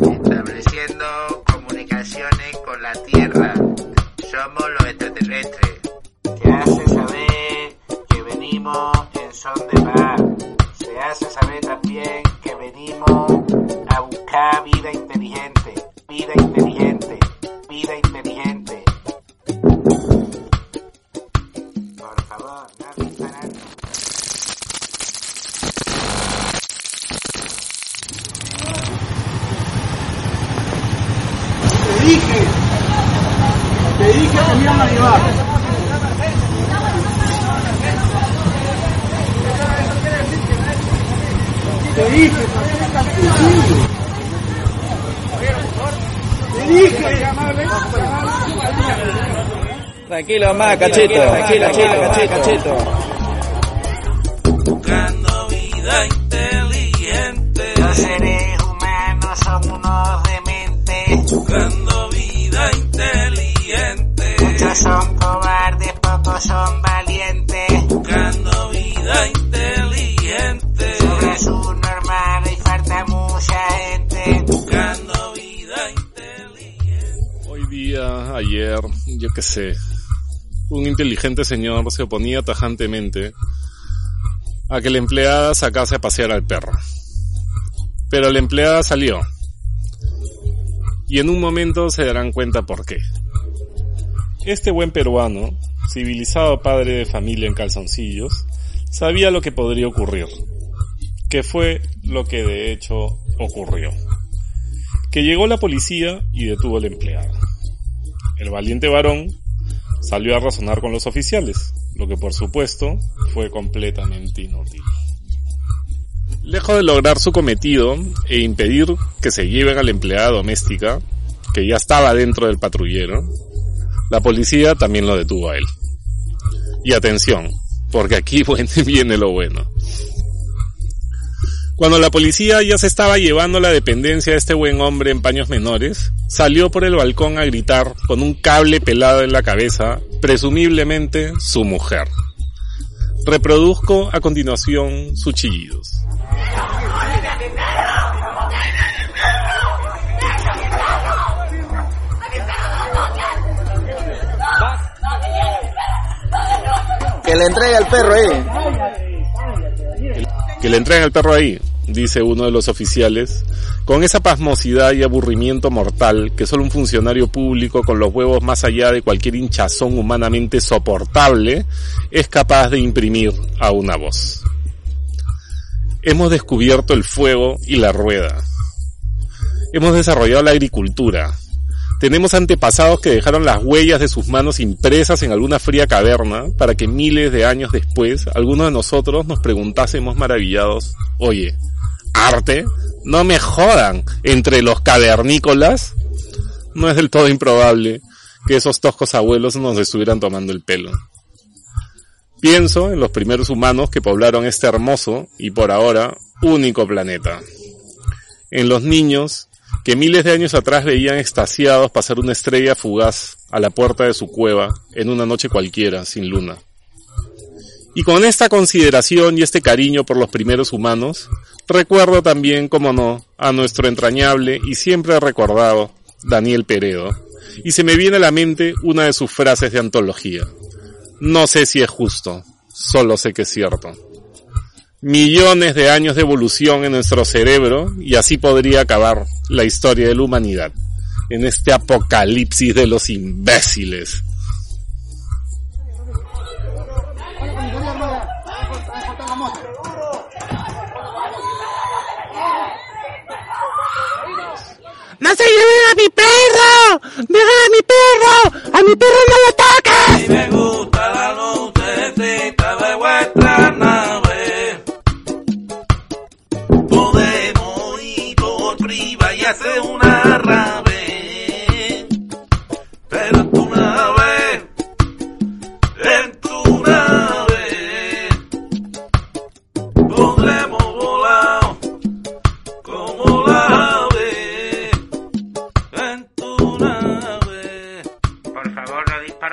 Estableciendo comunicaciones con la Tierra. Somos los extraterrestres. Se hace saber que venimos en son de paz. Se hace saber también que venimos a buscar vida inteligente. Te dije, te dije. Tranquilo, más, cachito. Tranquilo, cachito, cachito, cachito. Buscando vida inteligente. Los seres humanos son unos dementes. Buscando yo qué sé, un inteligente señor se oponía tajantemente a que la empleada sacase a pasear al perro. Pero la empleada salió. Y en un momento se darán cuenta por qué. Este buen peruano, civilizado padre de familia en calzoncillos, sabía lo que podría ocurrir. Que fue lo que de hecho ocurrió. Que llegó la policía y detuvo al empleado. El valiente varón salió a razonar con los oficiales, lo que por supuesto fue completamente inútil. Lejos de lograr su cometido e impedir que se lleven a la empleada doméstica, que ya estaba dentro del patrullero, la policía también lo detuvo a él. Y atención, porque aquí viene lo bueno. Cuando la policía ya se estaba llevando la dependencia de este buen hombre en paños menores, salió por el balcón a gritar con un cable pelado en la cabeza, presumiblemente su mujer. Reproduzco a continuación sus chillidos. Que le entregue el perro ahí. Que le entreguen el perro ahí, dice uno de los oficiales, con esa pasmosidad y aburrimiento mortal que solo un funcionario público con los huevos más allá de cualquier hinchazón humanamente soportable es capaz de imprimir a una voz. Hemos descubierto el fuego y la rueda. Hemos desarrollado la agricultura. Tenemos antepasados que dejaron las huellas de sus manos impresas en alguna fría caverna para que miles de años después algunos de nosotros nos preguntásemos maravillados, oye, ¿arte? No me jodan, entre los cavernícolas. No es del todo improbable que esos toscos abuelos nos estuvieran tomando el pelo. Pienso en los primeros humanos que poblaron este hermoso y por ahora único planeta. En los niños que miles de años atrás veían extasiados pasar una estrella fugaz a la puerta de su cueva en una noche cualquiera, sin luna. Y con esta consideración y este cariño por los primeros humanos, recuerdo también, como no, a nuestro entrañable y siempre recordado Daniel Peredo, y se me viene a la mente una de sus frases de antología. No sé si es justo, solo sé que es cierto millones de años de evolución en nuestro cerebro y así podría acabar la historia de la humanidad en este apocalipsis de los imbéciles. ¡No se lleven a mi perro! ¡Dejen a mi perro! ¡A mi perro no lo toques! Y me gusta la lucecita de vuestra nave. Podemos ir por priva y hacer una